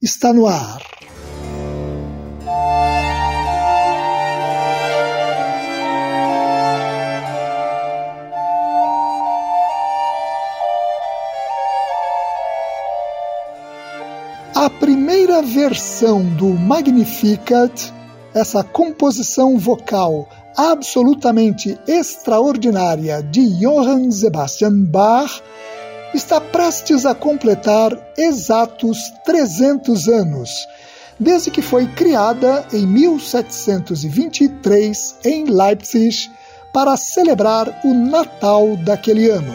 está no ar. A primeira versão do Magnificat, essa composição vocal absolutamente extraordinária de Johann Sebastian Bach, está prestes a completar exatos 300 anos, desde que foi criada em 1723 em Leipzig para celebrar o Natal daquele ano.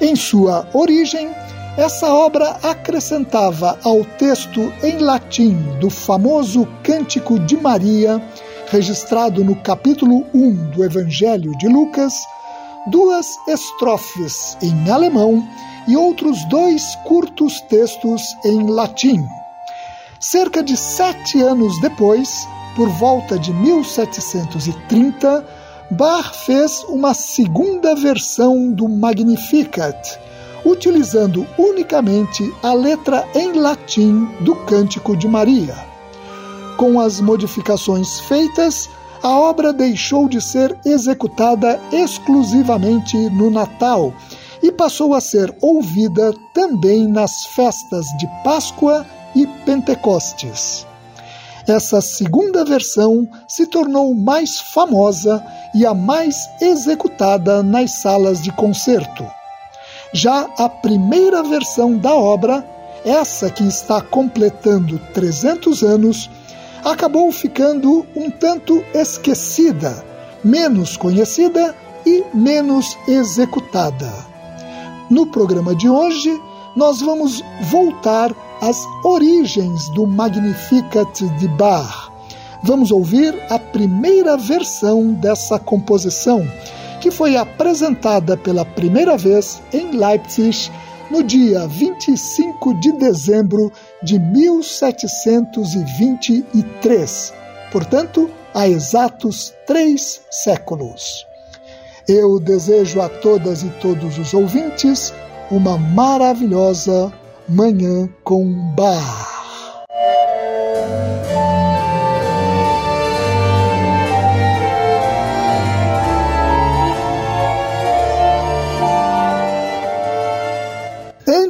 Em sua origem, essa obra acrescentava ao texto em latim do famoso Cântico de Maria, registrado no capítulo 1 do Evangelho de Lucas, duas estrofes em alemão e outros dois curtos textos em latim. Cerca de sete anos depois, por volta de 1730, Bach fez uma segunda versão do Magnificat, utilizando unicamente a letra em latim do Cântico de Maria. Com as modificações feitas, a obra deixou de ser executada exclusivamente no Natal e passou a ser ouvida também nas festas de Páscoa e Pentecostes. Essa segunda versão se tornou mais famosa e a mais executada nas salas de concerto. Já a primeira versão da obra, essa que está completando 300 anos, acabou ficando um tanto esquecida, menos conhecida e menos executada. No programa de hoje, nós vamos voltar às origens do Magnificat de Bach. Vamos ouvir a primeira versão dessa composição, que foi apresentada pela primeira vez em Leipzig no dia 25 de dezembro de 1723, portanto, há exatos três séculos. Eu desejo a todas e todos os ouvintes uma maravilhosa Manhã com Bar.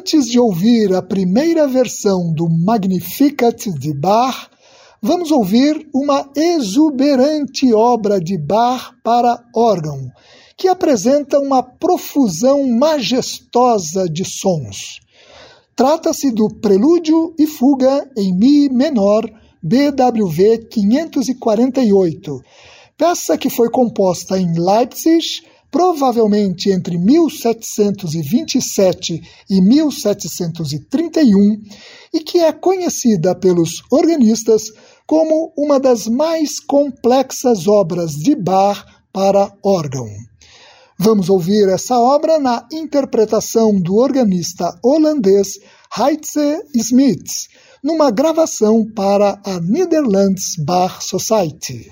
Antes de ouvir a primeira versão do Magnificat de Bach, vamos ouvir uma exuberante obra de Bach para órgão, que apresenta uma profusão majestosa de sons. Trata-se do Prelúdio e Fuga em Mi menor, BWV 548, peça que foi composta em Leipzig provavelmente entre 1727 e 1731, e que é conhecida pelos organistas como uma das mais complexas obras de Bach para órgão. Vamos ouvir essa obra na interpretação do organista holandês Heitze Smith, numa gravação para a Netherlands Bar Society.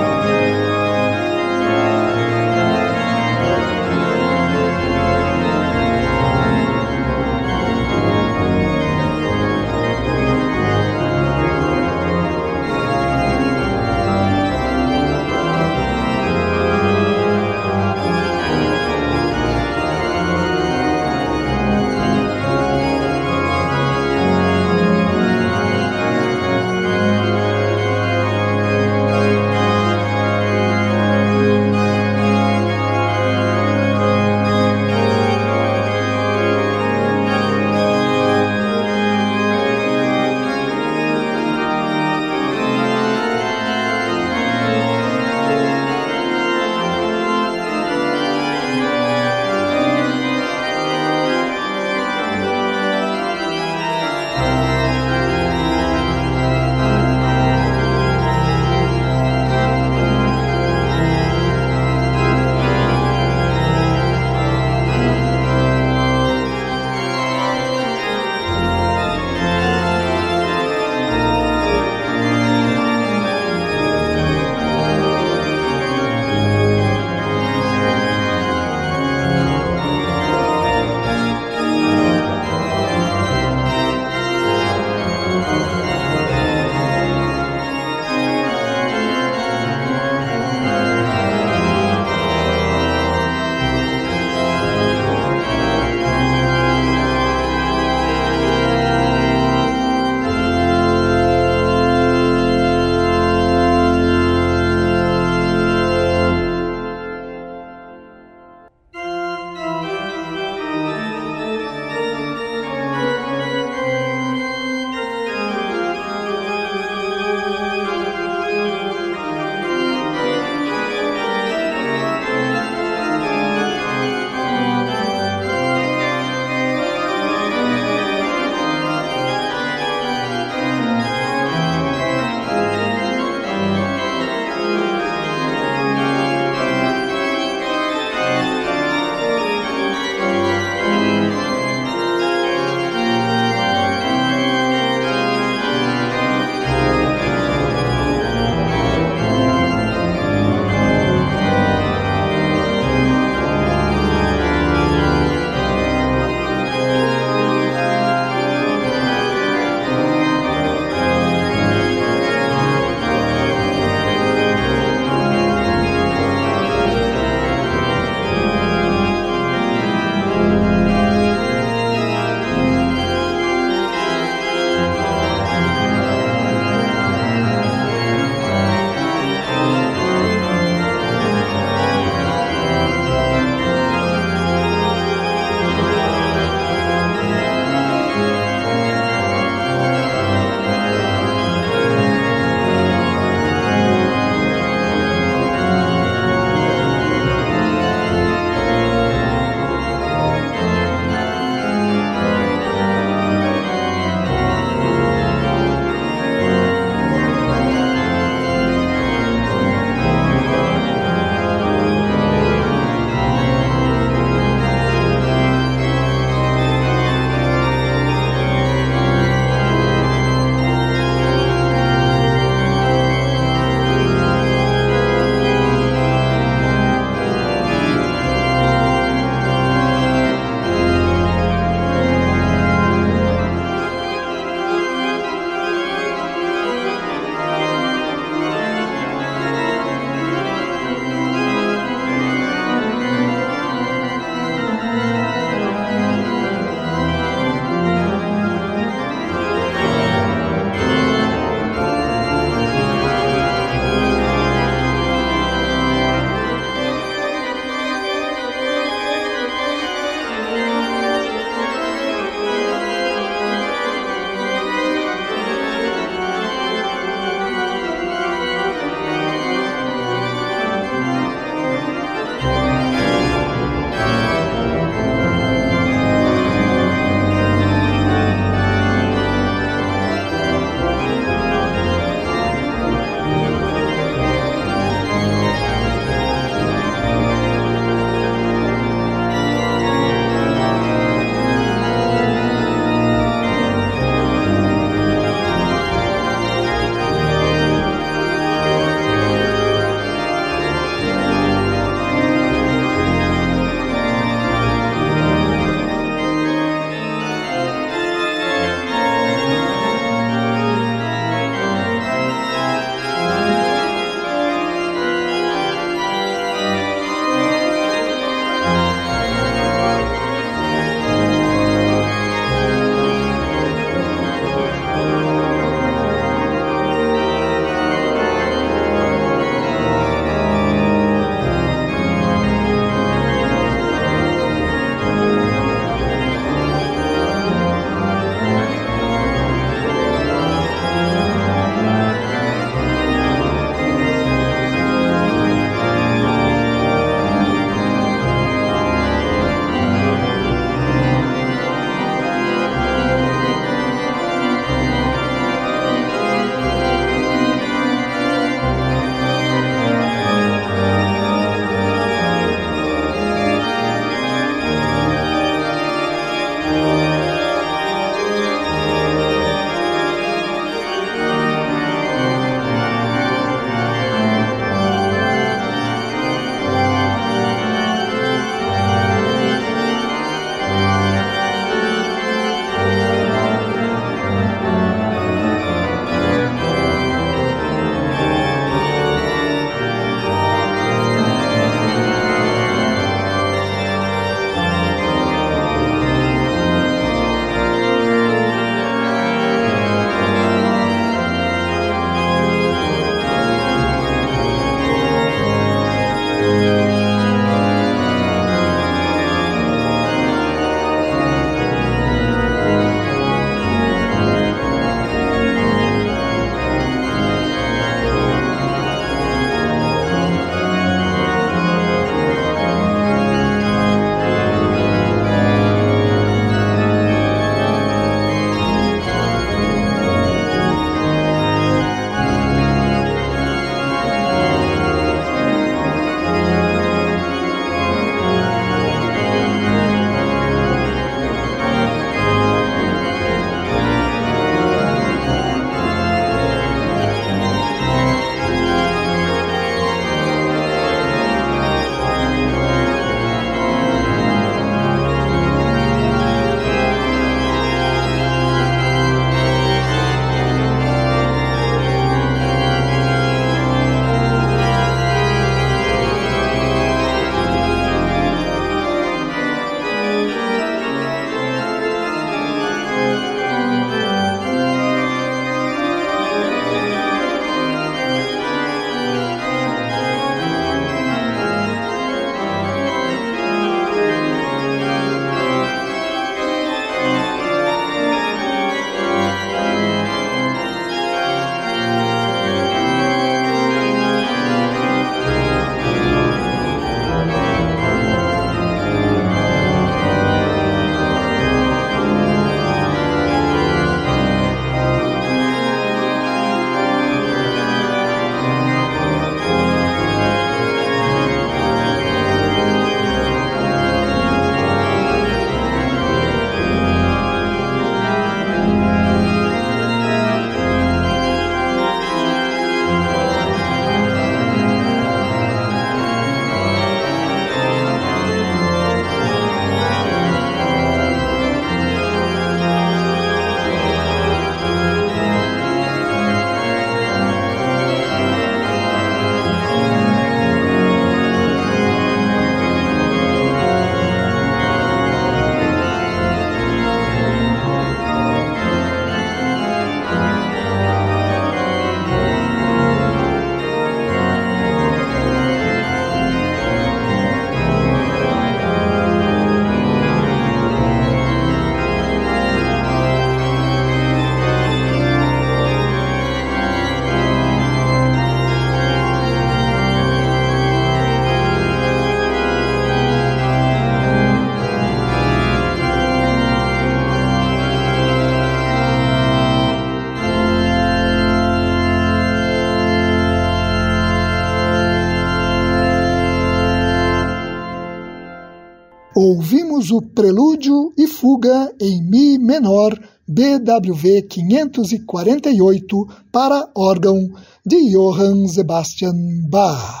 Prelúdio e fuga em Mi menor BWV 548 para órgão de Johann Sebastian Bach.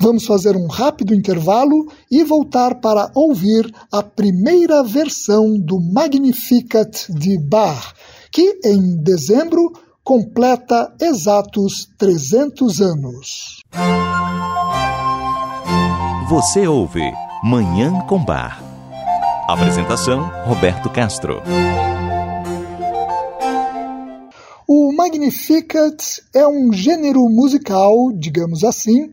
Vamos fazer um rápido intervalo e voltar para ouvir a primeira versão do Magnificat de Bach, que em dezembro completa exatos 300 anos. Você ouve Manhã com Bar. Apresentação Roberto Castro. O Magnificat é um gênero musical, digamos assim,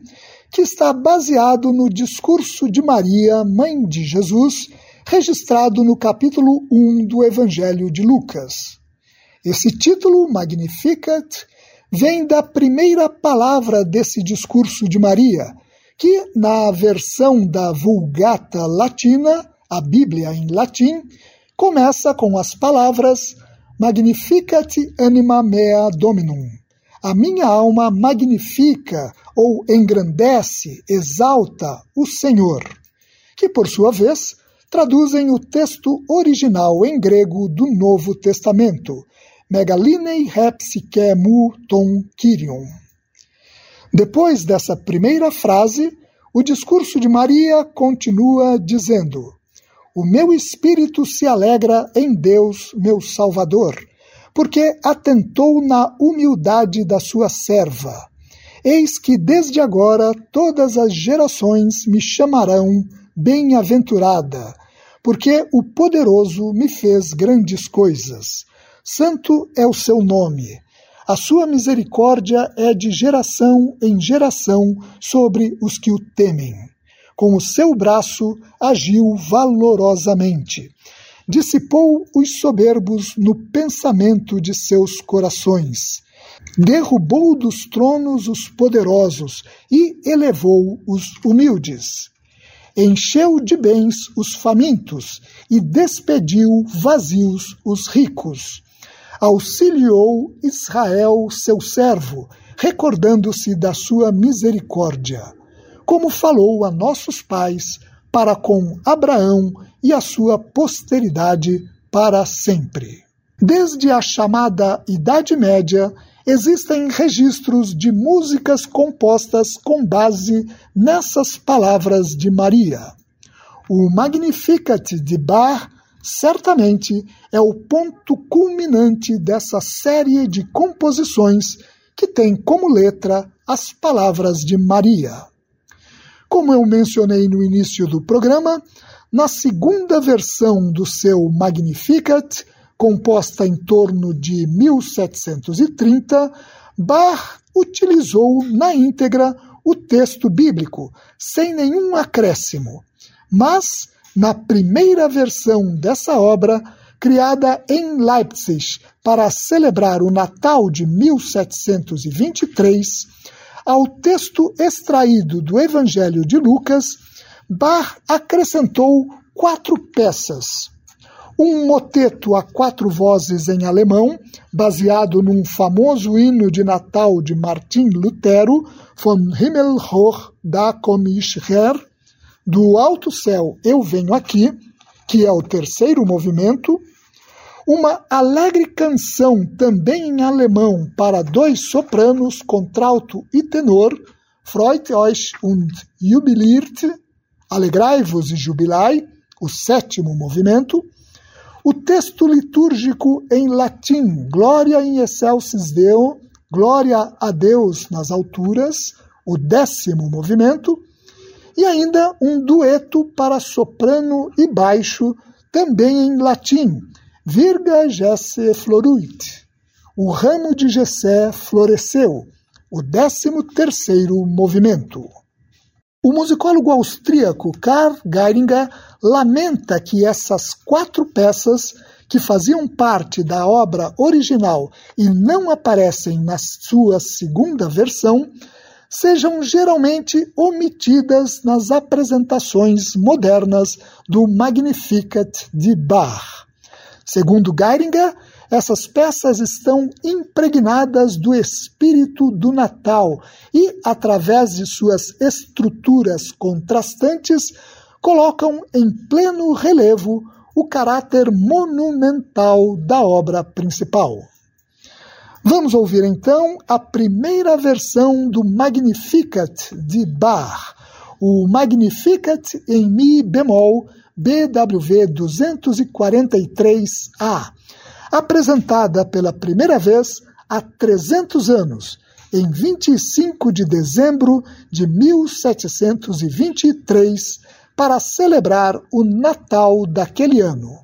que está baseado no discurso de Maria, mãe de Jesus, registrado no capítulo 1 do Evangelho de Lucas. Esse título, Magnificat, vem da primeira palavra desse discurso de Maria, que na versão da Vulgata Latina, a Bíblia em latim, começa com as palavras Magnificat anima mea dominum. A minha alma magnifica ou engrandece, exalta o Senhor, que por sua vez traduzem o texto original em grego do Novo Testamento, Megalinei hepsike mu ton kyrion. Depois dessa primeira frase, o discurso de Maria continua dizendo: O meu espírito se alegra em Deus, meu Salvador, porque atentou na humildade da sua serva. Eis que desde agora todas as gerações me chamarão bem-aventurada, porque o poderoso me fez grandes coisas. Santo é o seu nome. A sua misericórdia é de geração em geração sobre os que o temem. Com o seu braço agiu valorosamente. Dissipou os soberbos no pensamento de seus corações. Derrubou dos tronos os poderosos e elevou os humildes encheu de bens os famintos e despediu vazios os ricos auxiliou Israel, seu servo, recordando-se da sua misericórdia, como falou a nossos pais, para com Abraão e a sua posteridade para sempre. Desde a chamada Idade Média, existem registros de músicas compostas com base nessas palavras de Maria. O Magnificat de Bach certamente é o ponto culminante dessa série de composições que tem como letra as palavras de Maria. Como eu mencionei no início do programa, na segunda versão do seu Magnificat, composta em torno de 1730, Bach utilizou na íntegra o texto bíblico, sem nenhum acréscimo, mas na primeira versão dessa obra, criada em Leipzig para celebrar o Natal de 1723, ao texto extraído do Evangelho de Lucas, Bach acrescentou quatro peças. Um moteto a quatro vozes em alemão, baseado num famoso hino de Natal de Martin Lutero, Von Himmel hoch da komm ich her, do Alto Céu Eu Venho Aqui, que é o terceiro movimento, uma alegre canção também em alemão para dois sopranos, contralto e tenor, Freut euch und jubiliert, Alegrai-vos e jubilai, o sétimo movimento, o texto litúrgico em latim, Glória in excelsis Deo, Glória a Deus nas alturas, o décimo movimento, e ainda um dueto para soprano e baixo, também em latim, Virga Jesse Floruit. O ramo de Jessé floresceu, o décimo terceiro movimento. O musicólogo austríaco Karl Geiringer lamenta que essas quatro peças, que faziam parte da obra original e não aparecem na sua segunda versão, sejam geralmente omitidas nas apresentações modernas do Magnificat de Bach. Segundo Geiringer, essas peças estão impregnadas do espírito do Natal e, através de suas estruturas contrastantes, colocam em pleno relevo o caráter monumental da obra principal. Vamos ouvir então a primeira versão do Magnificat de Bach, o Magnificat em Mi bemol BWV 243A, apresentada pela primeira vez há 300 anos, em 25 de dezembro de 1723, para celebrar o Natal daquele ano.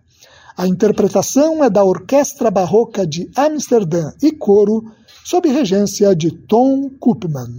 A interpretação é da Orquestra Barroca de Amsterdã e coro, sob regência de Tom Koopman.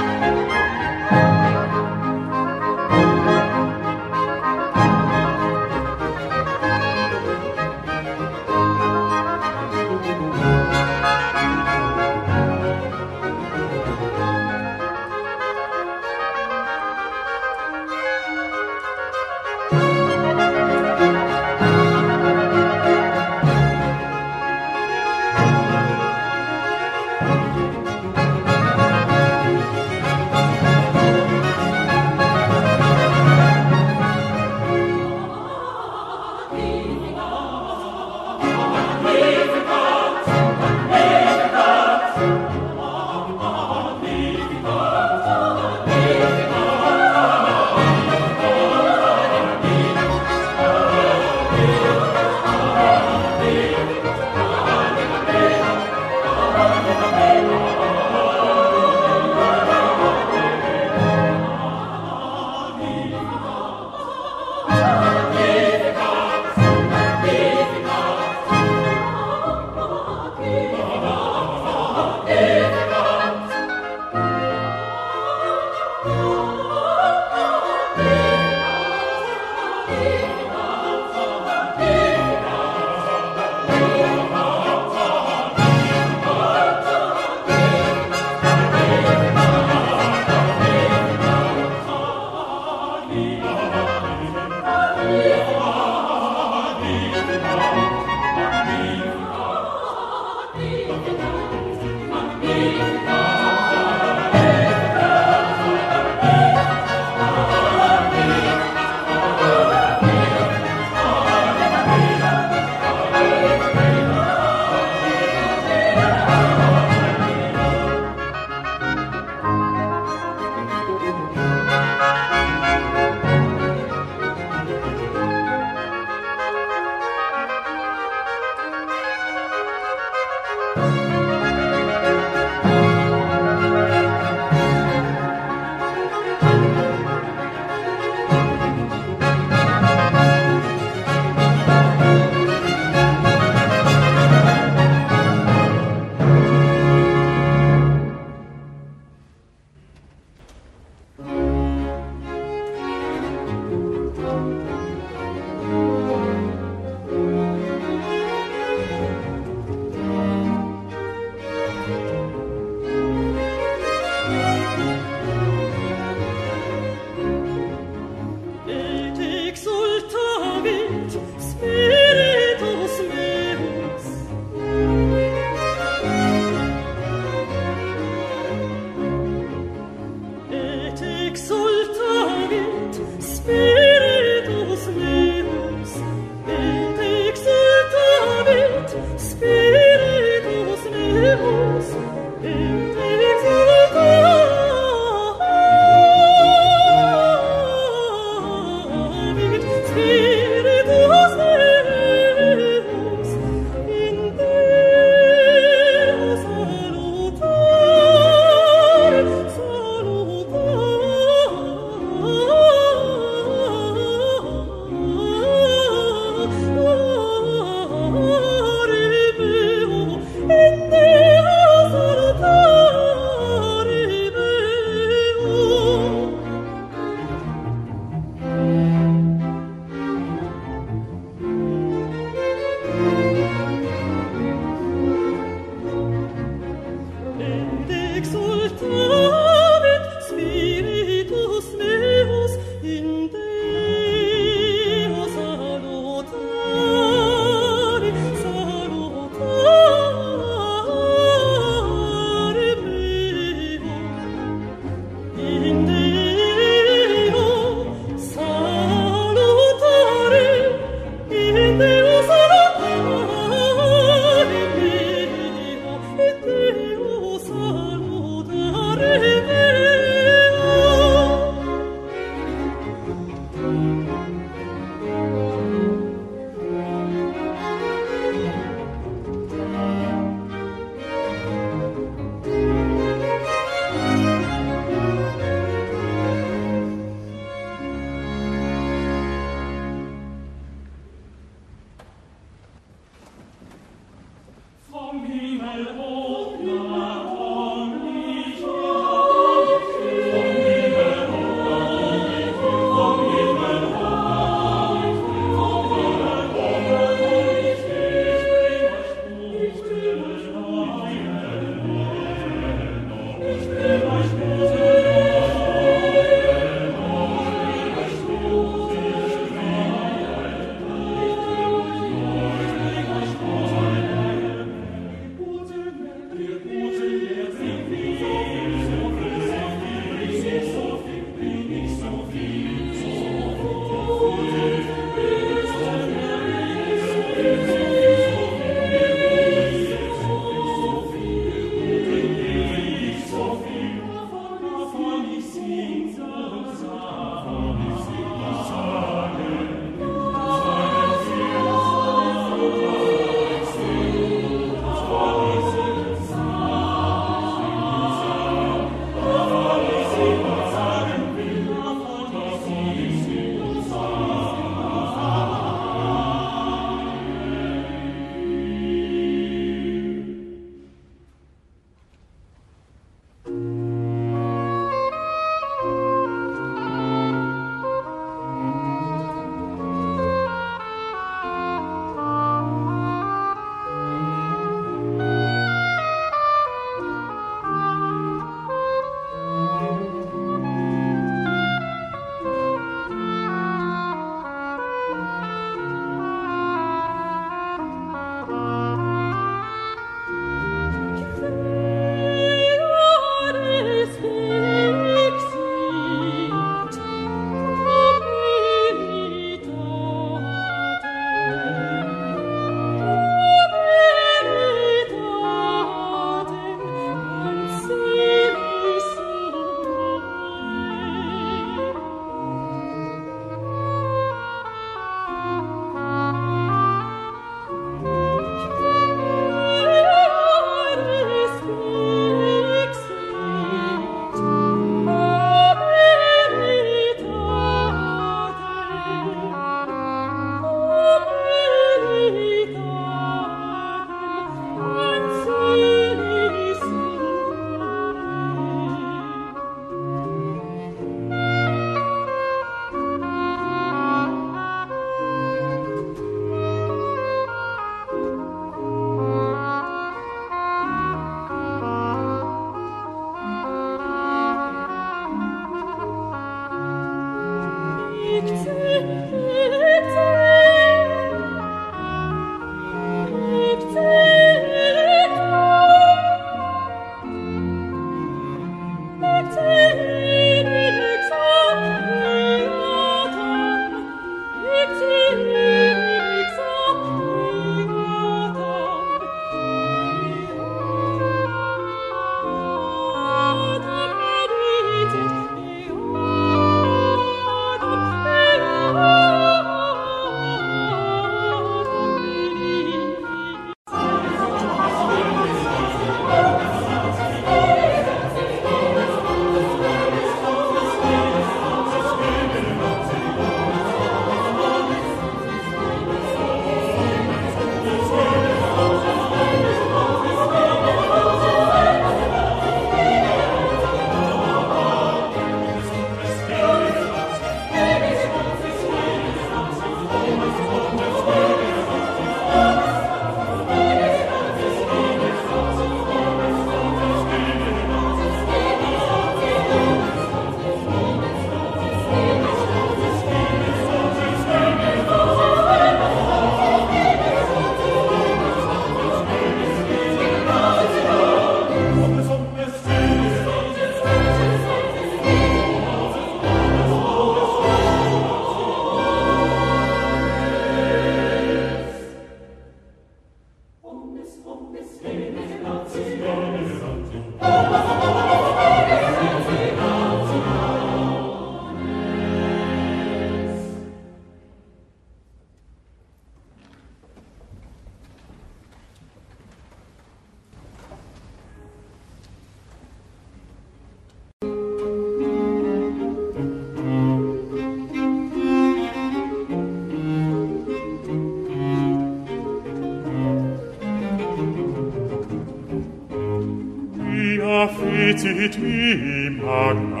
Fecit mi magna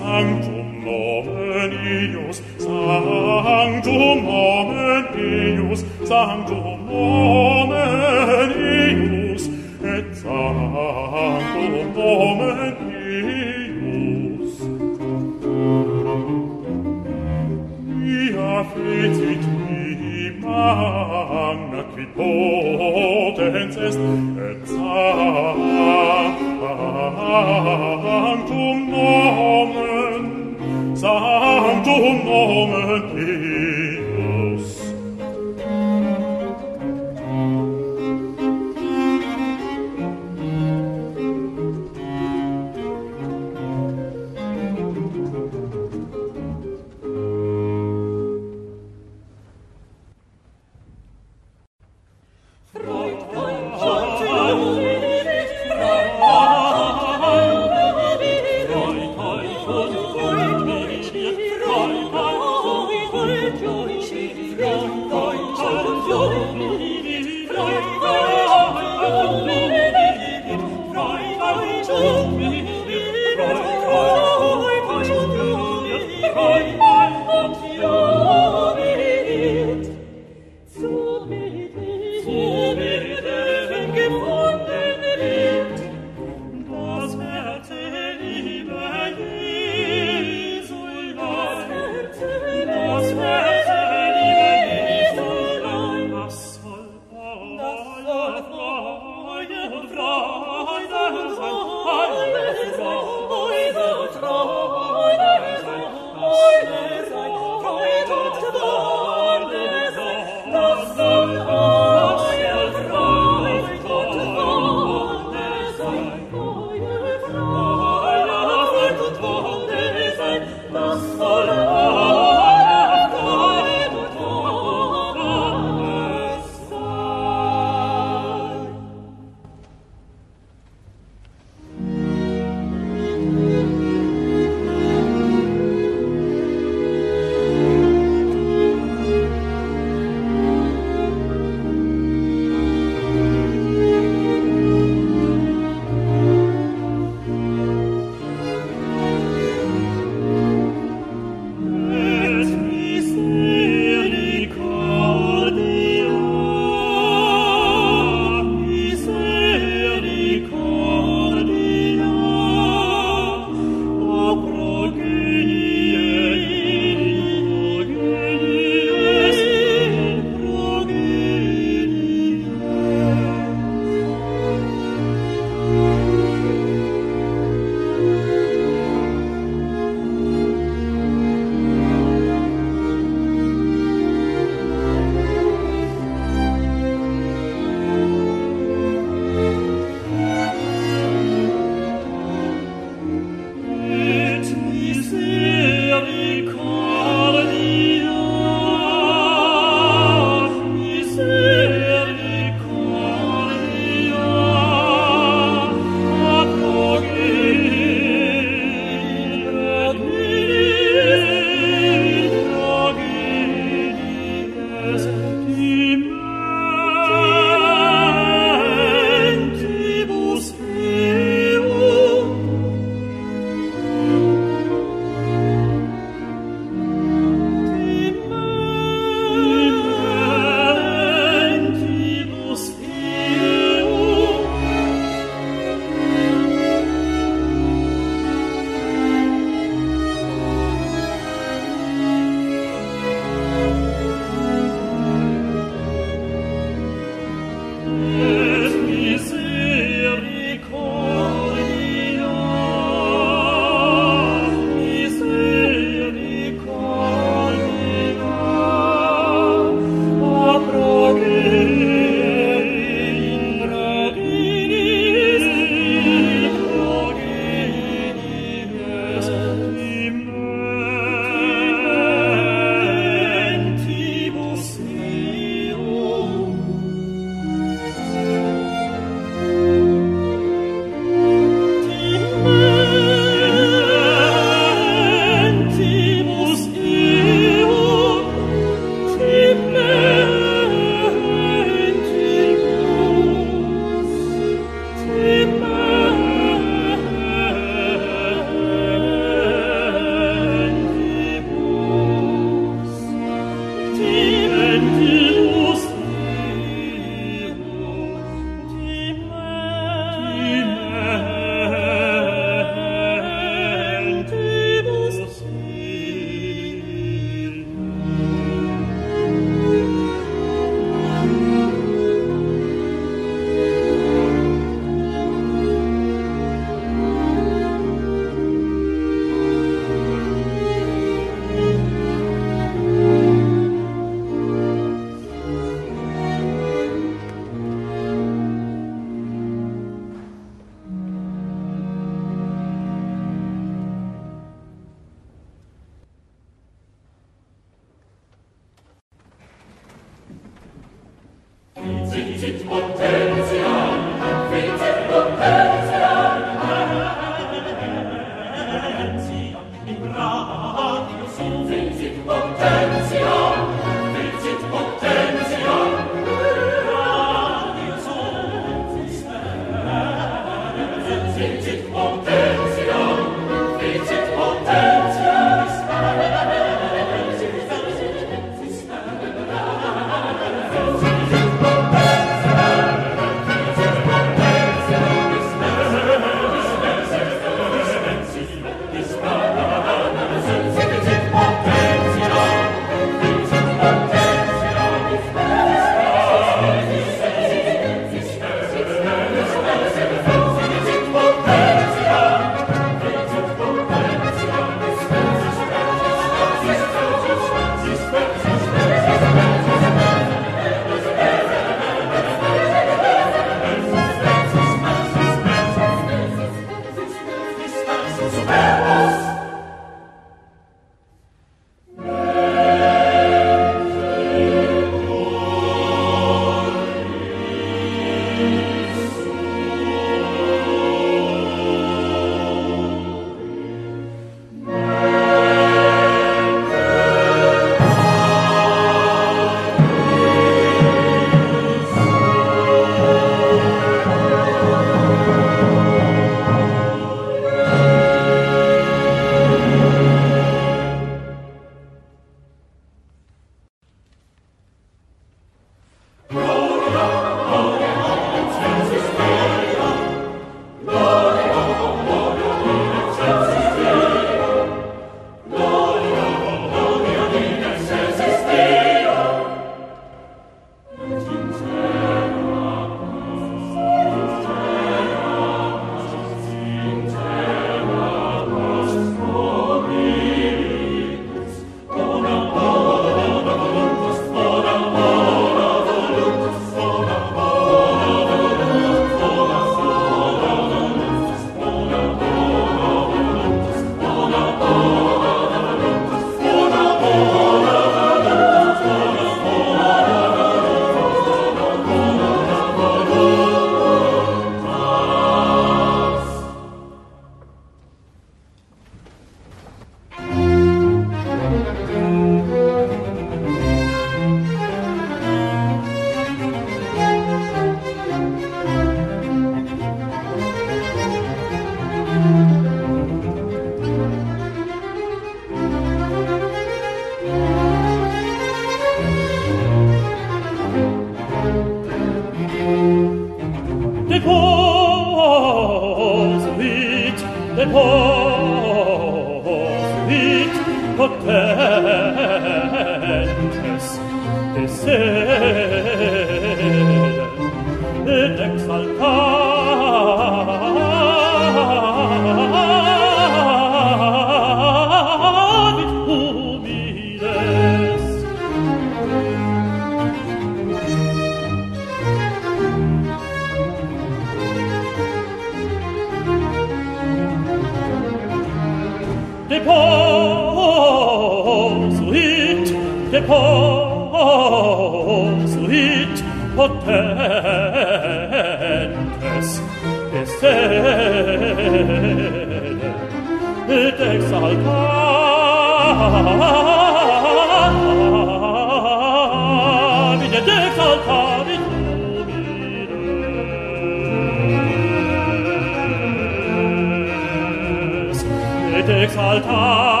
exaltar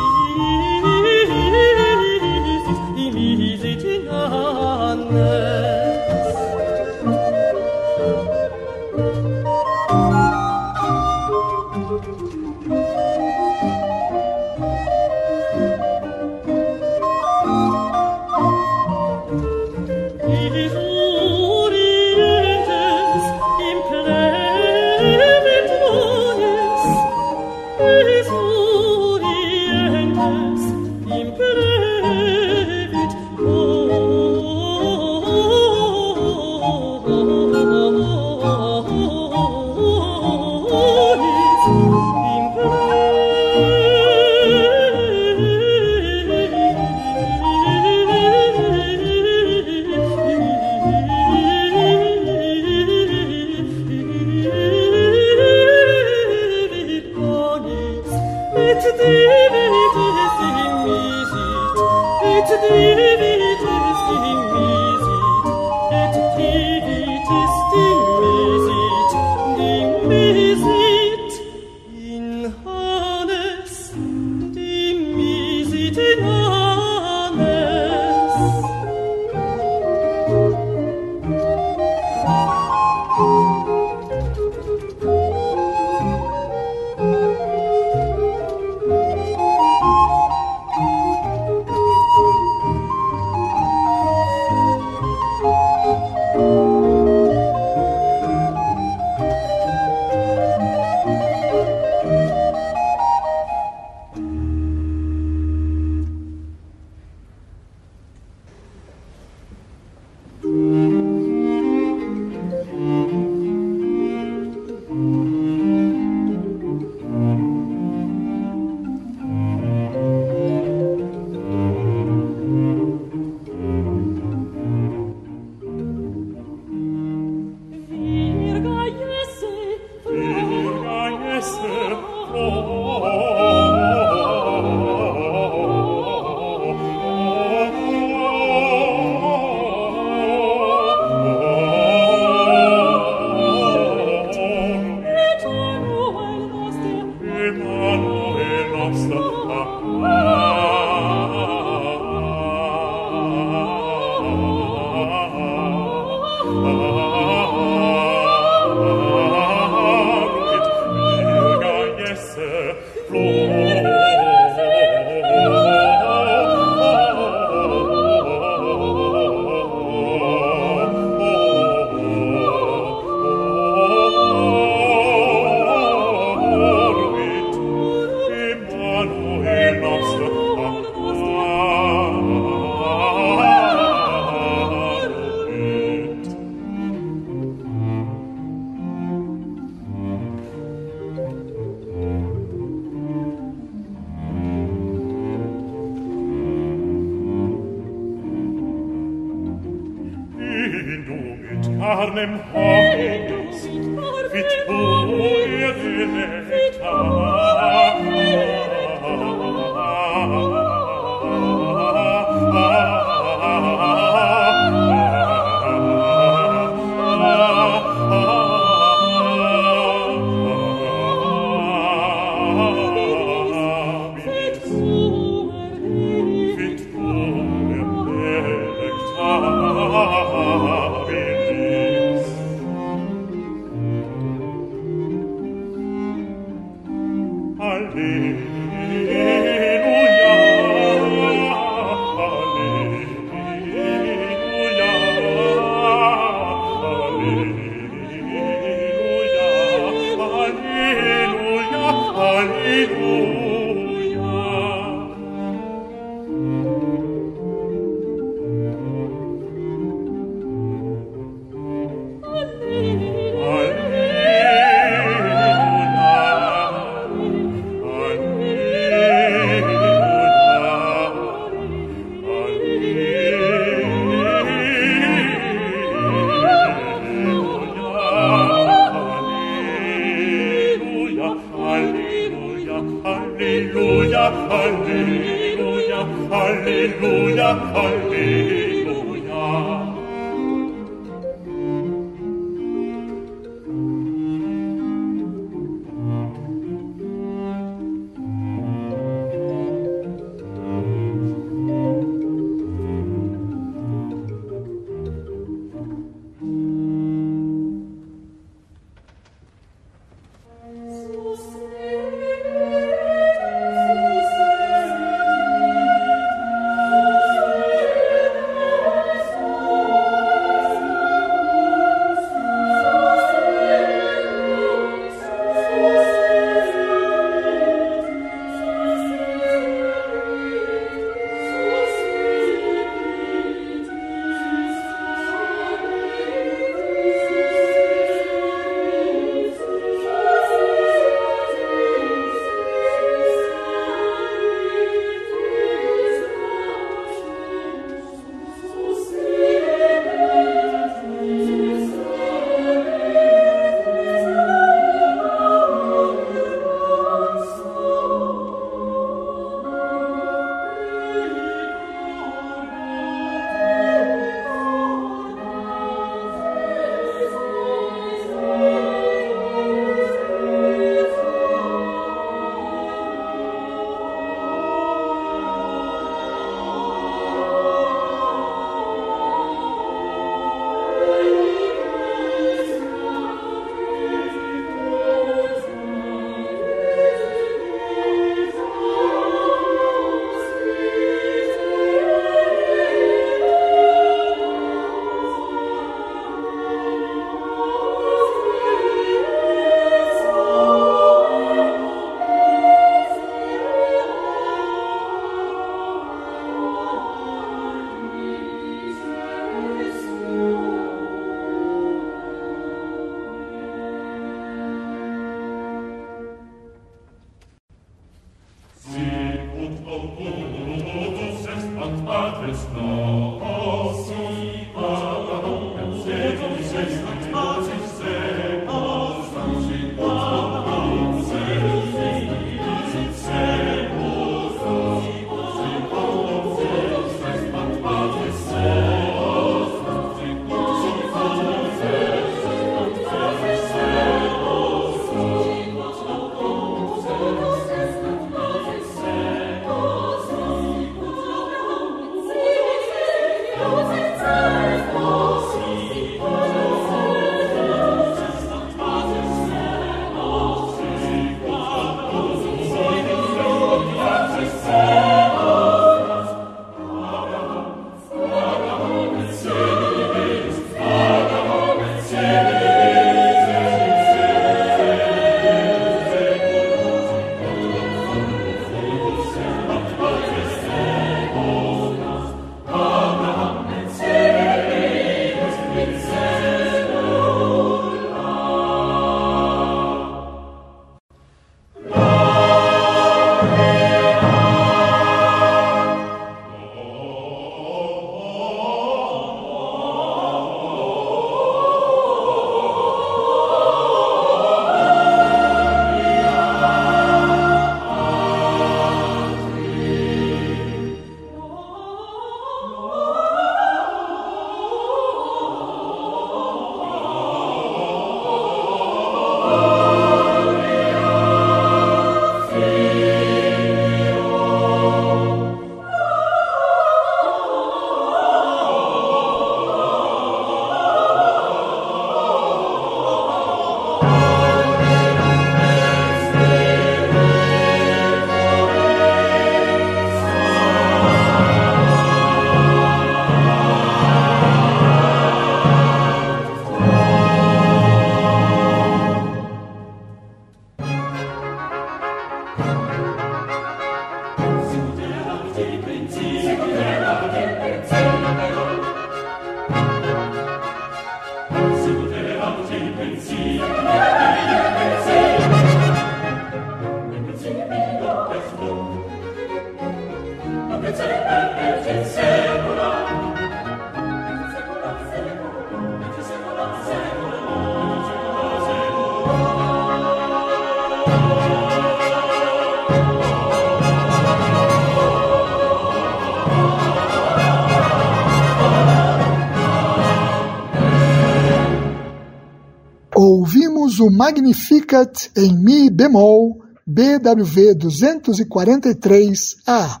Magnificat em Mi bemol, BWV 243A,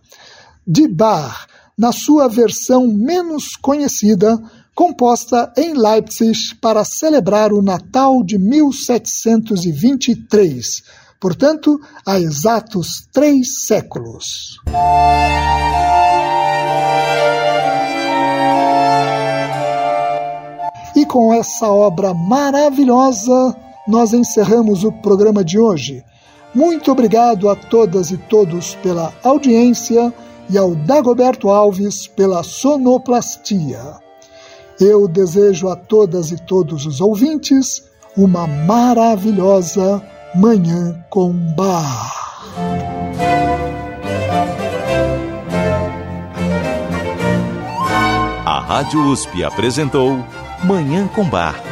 de Bach, na sua versão menos conhecida, composta em Leipzig para celebrar o Natal de 1723, portanto, há exatos três séculos. E com essa obra maravilhosa, nós encerramos o programa de hoje. Muito obrigado a todas e todos pela audiência e ao Dagoberto Alves pela sonoplastia. Eu desejo a todas e todos os ouvintes uma maravilhosa Manhã com Bar. A Rádio USP apresentou Manhã com Bar.